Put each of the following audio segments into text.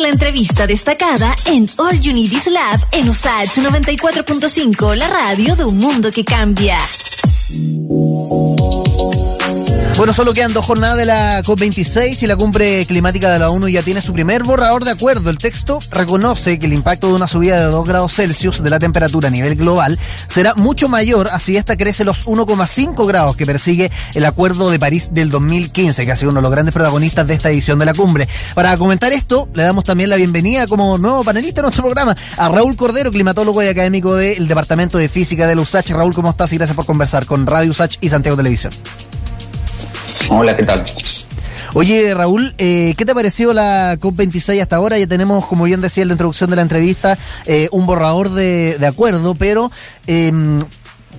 La entrevista destacada en All Is Lab en USAGE 94.5, la radio de un mundo que cambia. Bueno, solo quedan dos jornadas de la COP26 y la cumbre climática de la ONU ya tiene su primer borrador de acuerdo. El texto reconoce que el impacto de una subida de 2 grados Celsius de la temperatura a nivel global será mucho mayor, así esta crece los 1,5 grados que persigue el Acuerdo de París del 2015, que ha sido uno de los grandes protagonistas de esta edición de la cumbre. Para comentar esto, le damos también la bienvenida como nuevo panelista en nuestro programa a Raúl Cordero, climatólogo y académico del Departamento de Física de la USACH. Raúl, ¿cómo estás? Y gracias por conversar con Radio USACH y Santiago Televisión. Hola, ¿qué tal? Oye, Raúl, eh, ¿qué te ha parecido la COP26 hasta ahora? Ya tenemos, como bien decía en la introducción de la entrevista, eh, un borrador de, acuerdo, pero em,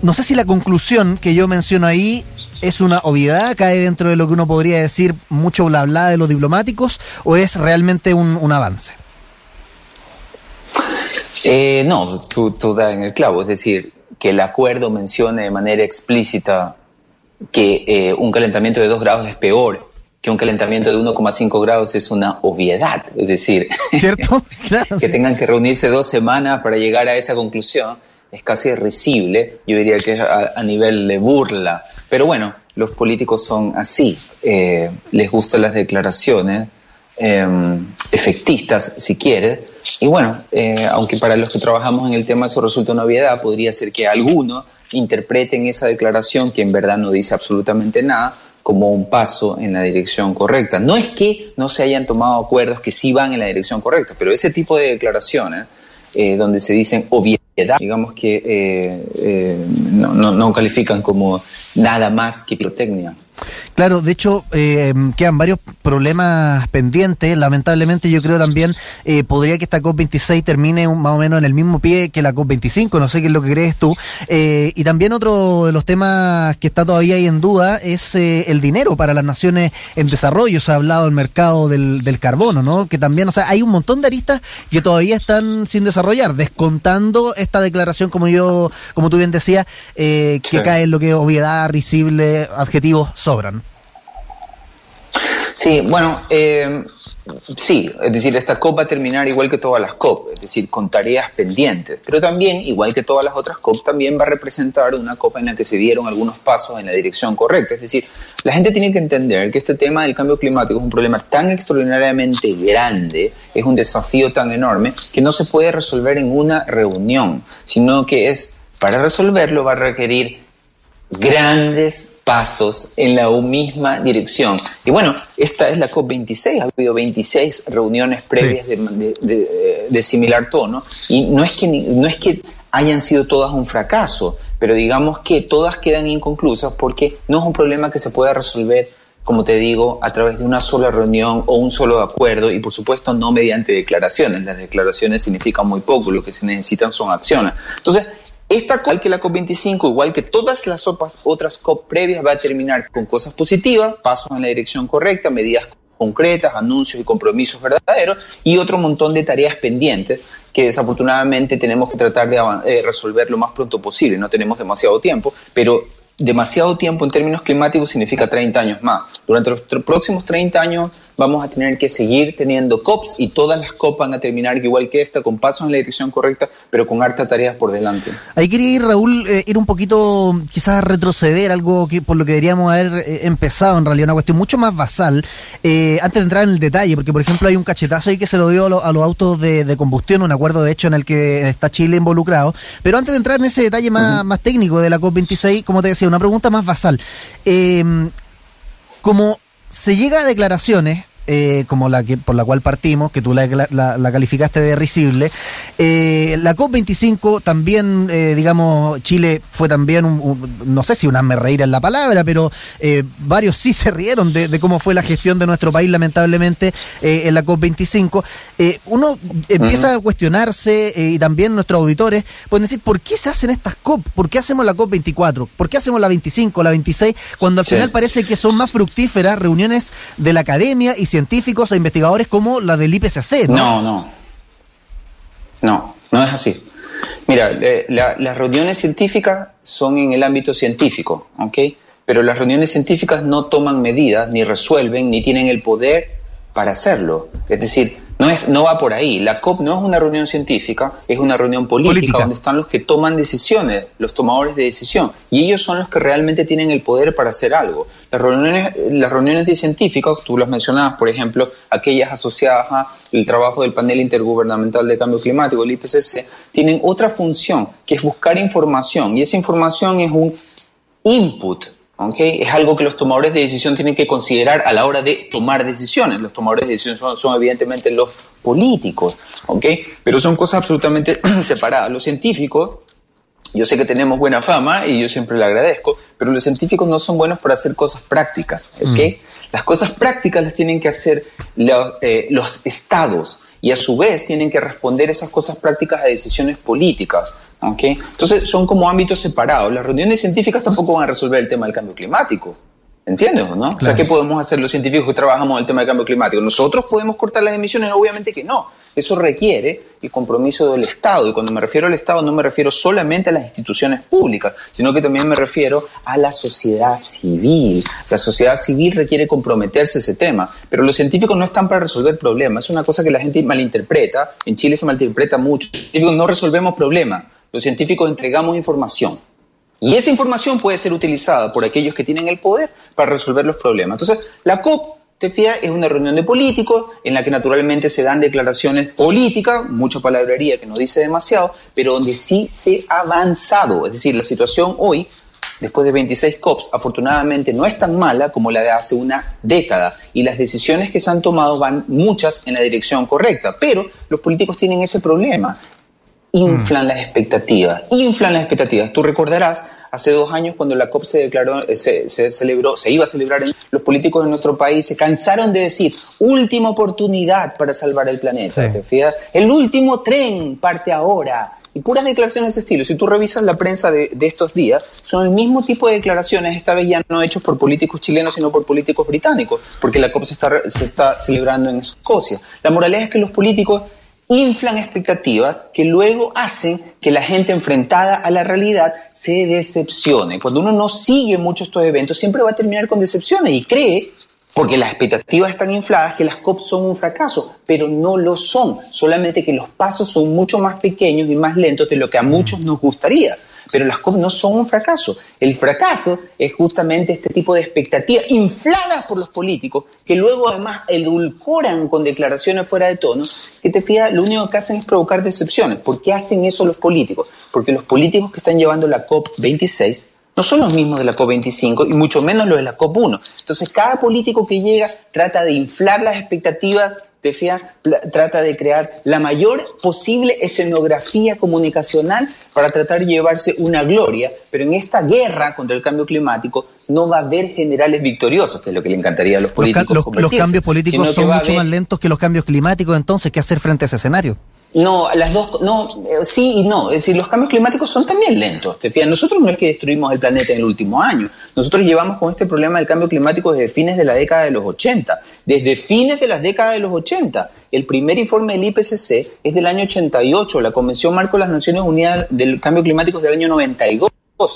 no sé si la conclusión que yo menciono ahí es una obviedad, cae dentro de lo que uno podría decir mucho bla bla de los diplomáticos, o es realmente un, avance. Eh, no, tú, tú das en el clavo, es decir, que el acuerdo mencione de manera explícita que eh, un calentamiento de 2 grados es peor que un calentamiento de 1,5 grados es una obviedad. Es decir, ¿Cierto? que tengan que reunirse dos semanas para llegar a esa conclusión es casi risible. Yo diría que es a, nivel de burla. Pero bueno, los políticos son así. Eh, les gustan las declaraciones em, efectistas, si quieres. Y bueno, eh, aunque para los que trabajamos en el tema eso resulta una obviedad, podría ser que alguno interpreten esa declaración, que en verdad no dice absolutamente nada, como un paso en la dirección correcta. No es que no se hayan tomado acuerdos que sí van en la dirección correcta, pero ese tipo de declaraciones, eh, donde se dicen obviedad, digamos que eh, eh, no, no, califican como nada más que pirotecnia. Claro, de hecho, eh, quedan varios problemas pendientes. Lamentablemente, yo creo también eh, podría que esta COP26 termine más o menos en el mismo pie que la COP25. No sé qué es lo que crees tú. Eh, y también otro de los temas que está todavía ahí en duda es el dinero para las naciones en desarrollo. Se ha hablado del mercado del, carbono, ¿no? Que también, o sea, hay un montón de aristas que todavía están sin desarrollar, descontando esta declaración, como yo, como tú bien decías, que cae en lo que es obviedad, risible, adjetivos sobran. Sí, bueno, eh, sí, es decir, esta COP va a terminar igual que todas las COP, es decir, con tareas pendientes, pero también, igual que todas las otras COP, también va a representar una COP en la que se dieron algunos pasos en la dirección correcta. Es decir, la gente tiene que entender que este tema del cambio climático es un problema tan extraordinariamente grande, es un desafío tan enorme, que no se puede resolver en una reunión, sino que es, para resolverlo va a requerir grandes pasos en la misma dirección. Y bueno, esta es la COP26, ha habido 26 reuniones previas de, similar tono, y no es, que, no es que hayan sido todas un fracaso, pero digamos que todas quedan inconclusas porque no es un problema que se pueda resolver como te digo, a través de una sola reunión o un solo acuerdo y por supuesto no mediante declaraciones. Las declaraciones significan muy poco, lo que se necesitan son acciones. Entonces, esta, igual que la COP25, igual que todas las otras COP previas, va a terminar con cosas positivas, pasos en la dirección correcta, medidas concretas, anuncios y compromisos verdaderos y otro montón de tareas pendientes que desafortunadamente tenemos que tratar de eh, resolver lo más pronto posible. No tenemos demasiado tiempo, pero demasiado tiempo en términos climáticos significa 30 años más. Durante los próximos 30 años vamos a tener que seguir teniendo COPs y todas las COPs van a terminar igual que esta, con pasos en la dirección correcta, pero con harta tareas por delante. Ahí quería ir, Raúl, eh, ir un poquito, quizás retroceder, algo que por lo que deberíamos haber eh, empezado, en realidad, una cuestión mucho más basal, eh, antes de entrar en el detalle, porque por ejemplo hay un cachetazo ahí que se lo dio a, los autos de, combustión, un acuerdo de hecho en el que está Chile involucrado, pero antes de entrar en ese detalle más, más técnico de la COP26, como te decía, una pregunta más basal. como se llega a declaraciones eh, como la que por la cual partimos, que tú la, la, calificaste de risible. Eh, la COP25 también, eh, digamos, Chile fue también, un, no sé si una me reír en la palabra, pero varios sí se rieron de, cómo fue la gestión de nuestro país, lamentablemente, en la COP25. uno empieza a cuestionarse y también nuestros auditores pueden decir, ¿por qué se hacen estas COP? ¿Por qué hacemos la COP24? ¿Por qué hacemos la 25, la 26? Cuando al final parece que son más fructíferas reuniones de la academia y científicos e investigadores como la del IPCC, ¿no? No, no. No, no es así. Mira, las reuniones científicas son en el ámbito científico, ¿ok? Pero las reuniones científicas no toman medidas, ni resuelven, ni tienen el poder para hacerlo. Es decir, No, es, no va por ahí. La COP no es una reunión científica, es una reunión política, donde están los que toman decisiones, los tomadores de decisión. Y ellos son los que realmente tienen el poder para hacer algo. Las reuniones, las reuniones de científicos, tú las mencionabas, por ejemplo, aquellas asociadas al trabajo del panel intergubernamental de cambio climático, el IPCC, tienen otra función, que es buscar información. Y esa información es un input es algo que los tomadores de decisión tienen que considerar a la hora de tomar decisiones. Los tomadores de decisión son, evidentemente los políticos, pero son cosas absolutamente separadas. Los científicos, yo sé que tenemos buena fama y yo siempre le agradezco, pero los científicos no son buenos para hacer cosas prácticas. Mm. Las cosas prácticas las tienen que hacer los, eh, los estados y a su vez tienen que responder esas cosas prácticas a decisiones políticas. ¿okay? Entonces son como ámbitos separados. Las reuniones científicas tampoco van a resolver el tema del cambio climático. ¿Entiendes no? O sea, ¿qué podemos hacer los científicos que trabajamos en el tema del cambio climático? ¿Nosotros podemos cortar las emisiones? Obviamente que no. Eso requiere el compromiso del Estado. Y cuando me refiero al Estado no me refiero solamente a las instituciones públicas, sino que también me refiero a la sociedad civil. La sociedad civil requiere comprometerse a ese tema. Pero los científicos no están para resolver problemas. Es una cosa que la gente malinterpreta. En Chile se malinterpreta mucho. Los no resolvemos problemas. Los científicos entregamos información. Y esa información puede ser utilizada por aquellos que tienen el poder para resolver los problemas. Entonces, la COP es una reunión de políticos en la que naturalmente se dan declaraciones políticas, mucha palabrería que no dice demasiado, pero donde sí se ha avanzado. Es decir, la situación hoy, después de 26 COPs, afortunadamente no es tan mala como la de hace una década y las decisiones que se han tomado van muchas en la dirección correcta, pero los políticos tienen ese problema. Inflan mm. las expectativas, inflan las expectativas. Tú recordarás hace dos años cuando la COP se declaró, eh, se, celebró, se iba a celebrar, los políticos de nuestro país se cansaron de decir última oportunidad para salvar el planeta. El último tren parte ahora. Y puras declaraciones de ese estilo. Si tú revisas la prensa de, estos días, son el mismo tipo de declaraciones, esta vez ya no hechos por políticos chilenos, sino por políticos británicos, porque la COP se está, se está celebrando en Escocia. La moraleja es que los políticos inflan expectativas que luego hacen que la gente enfrentada a la realidad se decepcione. Cuando uno no sigue mucho estos eventos, siempre va a terminar con decepciones y cree, porque las expectativas están infladas, que las COP son un fracaso, pero no lo son, solamente que los pasos son mucho más pequeños y más lentos de lo que a muchos nos gustaría. Pero las cosas no son un fracaso. El fracaso es justamente este tipo de expectativas infladas por los políticos, que luego además edulcoran con declaraciones fuera de tono, que te fijas, lo único que hacen es provocar decepciones. ¿Por qué hacen eso los políticos? Porque los políticos que están llevando la COP26 no son los mismos de la COP25 y mucho menos los de la COP1. Entonces, cada político que llega trata de inflar las expectativas te trata de crear la mayor posible escenografía comunicacional para tratar de llevarse una gloria, pero en esta guerra contra el cambio climático no va a haber generales victoriosos, que es lo que le encantaría a los políticos. Los, los cambios políticos son mucho más lentos que los cambios climáticos, entonces, ¿qué hacer frente a ese escenario? No, las dos, no, eh, sí y no. Es decir, los cambios climáticos son también lentos. ¿te Nosotros no es que destruimos el planeta en el último año. Nosotros llevamos con este problema del cambio climático desde fines de la década de los 80. Desde fines de las décadas de los 80. El primer informe del IPCC es del año 88. La Convención Marco de las Naciones Unidas del Cambio Climático es del año 92.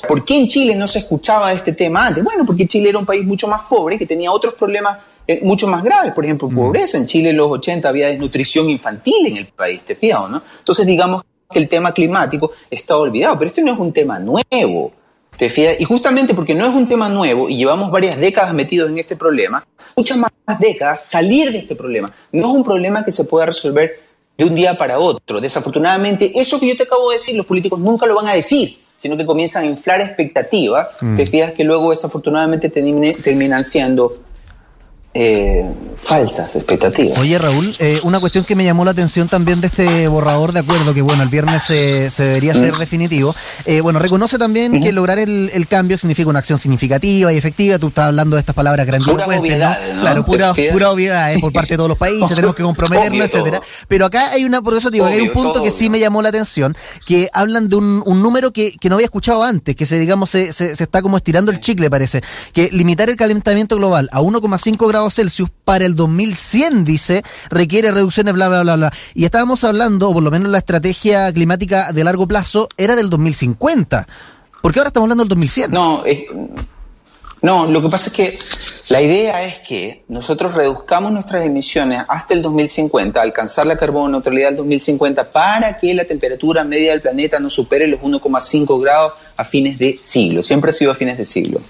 ¿Por qué en Chile no se escuchaba este tema antes? Bueno, porque Chile era un país mucho más pobre que tenía otros problemas eh, mucho más graves, por ejemplo, mm. pobreza. En Chile en los 80 había desnutrición infantil en el país, ¿te fijas no? Entonces digamos que el tema climático está olvidado, pero este no es un tema nuevo. ¿Te fijas? Y justamente porque no es un tema nuevo y llevamos varias décadas metidos en este problema, muchas más décadas salir de este problema. No es un problema que se pueda resolver de un día para otro. Desafortunadamente, eso que yo te acabo de decir, los políticos nunca lo van a decir, sino que comienzan a inflar expectativas. Te mm. fijas que luego desafortunadamente terminan siendo eh, falsas expectativas. Oye, Raúl, eh, una cuestión que me llamó la atención también de este borrador de acuerdo, que bueno, el viernes se, debería ser mm. definitivo. Eh, bueno, reconoce también que lograr el, cambio significa una acción significativa y efectiva. Tú estás hablando de estas palabras grandilocuentes. Obviedad, ¿no? Claro, pura, pura obviedad por parte de todos los países, tenemos que comprometernos, etcétera. Pero acá hay una, por eso digo, hay un punto que sí me llamó la atención, que hablan de un, número que, no había escuchado antes, que se, digamos, se, se, se está como estirando el chicle, parece, que limitar el calentamiento global a 1,5 grados Celsius para el 2100, dice, requiere reducciones, bla, bla, bla, bla. Y estábamos hablando, o por lo menos la estrategia climática de largo plazo era del 2050. ¿Por qué ahora estamos hablando del 2100? No, no, lo que pasa es que La idea es que nosotros reduzcamos nuestras emisiones hasta el 2050, alcanzar la carbono neutralidad del 2050 para que la temperatura media del planeta no supere los 1,5 grados a fines de siglo. Siempre ha sido a fines de siglo.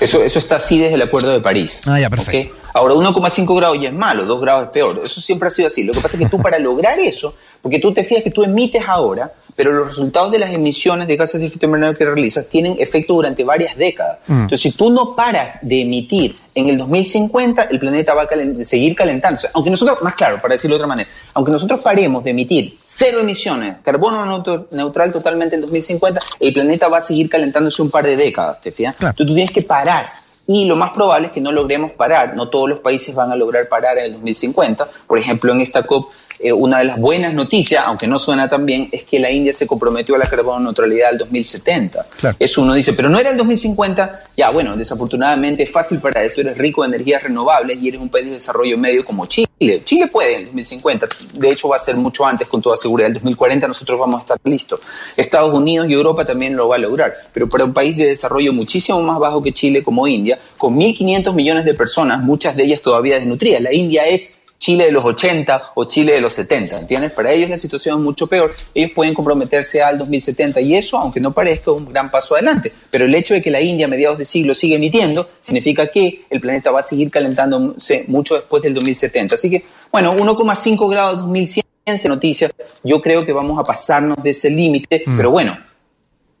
Eso, eso está así desde el Acuerdo de París. Ah, ya, perfecto. Ahora, 1,5 grados ya es malo, 2 grados es peor. Eso siempre ha sido así. Lo que pasa es que tú para lograr eso, porque tú te fijas que tú emites ahora, pero los resultados de las emisiones de gases de efecto invernadero que realizas tienen efecto durante varias décadas. Mm. Entonces, si tú no paras de emitir en el 2050, el planeta va a seguir calentándose. Aunque nosotros, más claro, para decirlo de otra manera, aunque nosotros paremos de emitir cero emisiones, carbono neutral totalmente en el 2050, el planeta va a seguir calentándose un par de décadas, ¿te fijas? Entonces, tú tienes que parar y lo más probable es que no logremos parar. No todos los países van a lograr parar en el 2050. Por ejemplo, en esta COP eh, una de las buenas noticias, aunque no suena tan bien, es que la India se comprometió a la carbono neutralidad al 2070. Eso uno dice, pero no era el 2050. Ya, bueno, desafortunadamente es fácil para eso. Eres rico de energías renovables y eres un país de desarrollo medio como Chile. Chile puede en el 2050. De hecho, va a ser mucho antes, con toda seguridad. En el 2040 nosotros vamos a estar listos. Estados Unidos y Europa también lo va a lograr. Pero para un país de desarrollo muchísimo más bajo que Chile, como India, con 1.500 millones de personas, muchas de ellas todavía desnutridas. La India es Chile de los 80 o Chile de los 70, ¿entiendes? Para ellos la situación es mucho peor. Ellos pueden comprometerse al 2070 y eso, aunque no parezca, un gran paso adelante. Pero el hecho de que la India a mediados de siglo siga emitiendo significa que el planeta va a seguir calentándose mucho después del 2070. Así que, bueno, 1,5 grados 2100 noticias, yo creo que vamos a pasarnos de ese límite, mm. pero bueno,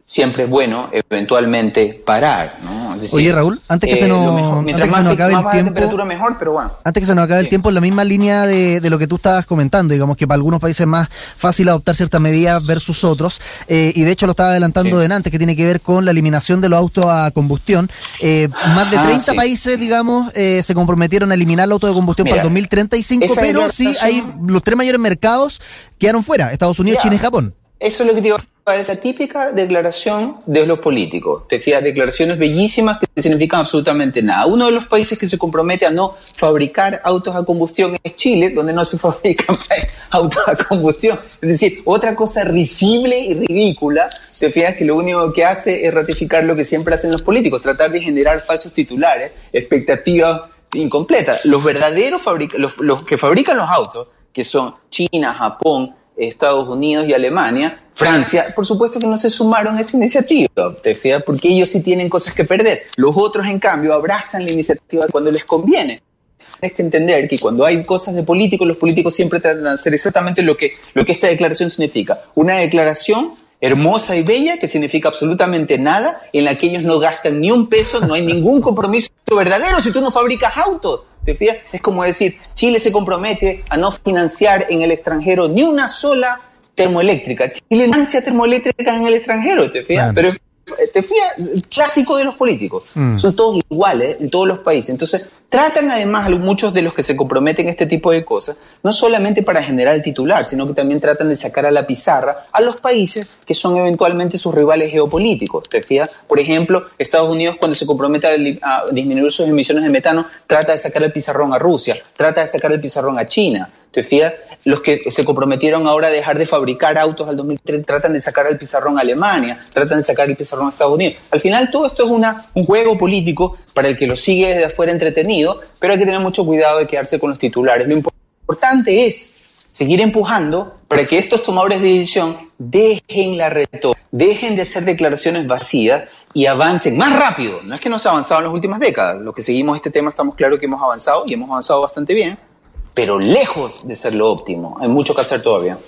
siempre es bueno eventualmente parar. ¿no? Oye Raúl, antes que se nos, acabe el tiempo, mejor, pero bueno. Antes que se nos acabe el tiempo, en la misma línea de, lo que tú estabas comentando, digamos que para algunos países es más fácil adoptar ciertas medidas versus otros, eh, y de hecho lo estaba adelantando de antes, que tiene que ver con la eliminación de los autos a combustión. Eh, más de 30 países, digamos, eh, se comprometieron a eliminar el auto de combustión para el 2035, pero sí hay los tres mayores mercados quedaron fuera, Estados Unidos, China y Japón. Eso es lo que te iba a esa típica declaración de los políticos. Te fijas, declaraciones bellísimas que significan absolutamente nada. Uno de los países que se compromete a no fabricar autos a combustión es Chile, donde no se fabrican autos a combustión. Es decir, otra cosa risible y ridícula, te fijas que lo único que hace es ratificar lo que siempre hacen los políticos, tratar de generar falsos titulares, expectativas incompletas. Los verdaderos los que fabrican los autos, que son China, Japón, Estados Unidos y Alemania, Francia, por supuesto que no se sumaron a esa iniciativa, ¿te fijas? Porque ellos sí tienen cosas que perder. Los otros, en cambio, abrazan la iniciativa cuando les conviene. Tienes que entender que cuando hay cosas de políticos, los políticos siempre tratan de hacer exactamente lo que, lo que esta declaración significa. Una declaración hermosa y bella que significa absolutamente nada, en la que ellos no gastan ni un peso, no hay ningún compromiso verdadero si tú no fabricas autos. Es como decir, Chile se compromete a no financiar en el extranjero ni una sola termoeléctrica. Chile financia termoeléctricas en el extranjero, ¿te fijas? Pero te fijas, clásico de los políticos. Mm. Son todos iguales en todos los países. Entonces, tratan además muchos de los que se comprometen a este tipo de cosas, no solamente para generar el titular, sino que también tratan de sacar a la pizarra a los países que son eventualmente sus rivales geopolíticos. ¿Te? Por ejemplo, Estados Unidos cuando se compromete a, disminuir sus emisiones de metano, trata de sacar el pizarrón a Rusia, trata de sacar el pizarrón a China. Los que se comprometieron ahora a dejar de fabricar autos al 2030 tratan de sacar el pizarrón a Alemania, tratan de sacar el pizarrón a Estados Unidos. Al final todo esto es una, un juego político para el que lo sigue desde afuera entretenido, pero hay que tener mucho cuidado de quedarse con los titulares. Lo importante es seguir empujando para que estos tomadores de decisión dejen la retórica, dejen de hacer declaraciones vacías y avancen más rápido. No es que no se ha avanzado en las últimas décadas, los que seguimos este tema estamos claros que hemos avanzado y hemos avanzado bastante bien, pero lejos de ser lo óptimo. Hay mucho que hacer todavía.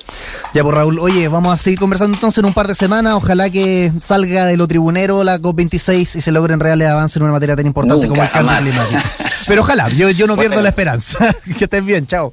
Ya, pues Raúl, oye, vamos a seguir conversando entonces en un par de semanas. Ojalá que salga de lo tribunero la COP26 y se logren reales avances en una materia tan importante como el cambio climático. Pero ojalá, yo, yo no pierdo la esperanza. que estés bien, chao.